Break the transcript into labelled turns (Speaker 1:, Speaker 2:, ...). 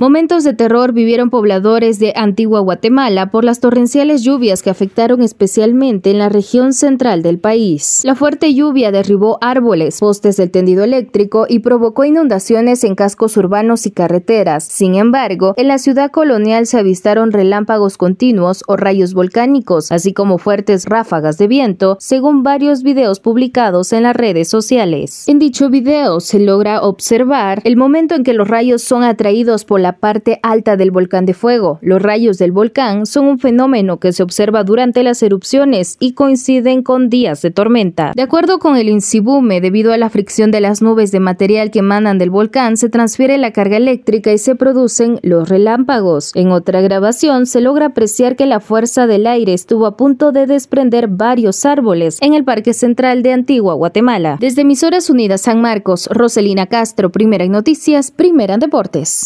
Speaker 1: Momentos de terror vivieron pobladores de Antigua Guatemala por las torrenciales lluvias que afectaron especialmente en la región central del país. La fuerte lluvia derribó árboles, postes del tendido eléctrico y provocó inundaciones en cascos urbanos y carreteras. Sin embargo, en la ciudad colonial se avistaron relámpagos continuos o rayos volcánicos, así como fuertes ráfagas de viento, según varios videos publicados en las redes sociales. En dicho video se logra observar el momento en que los rayos son atraídos por la la parte alta del volcán de fuego. Los rayos del volcán son un fenómeno que se observa durante las erupciones y coinciden con días de tormenta. De acuerdo con el INSIBUME, debido a la fricción de las nubes de material que emanan del volcán, se transfiere la carga eléctrica y se producen los relámpagos. En otra grabación se logra apreciar que la fuerza del aire estuvo a punto de desprender varios árboles en el Parque Central de Antigua Guatemala. Desde Emisoras Unidas San Marcos, Roselina Castro, Primera en Noticias, Primera en Deportes.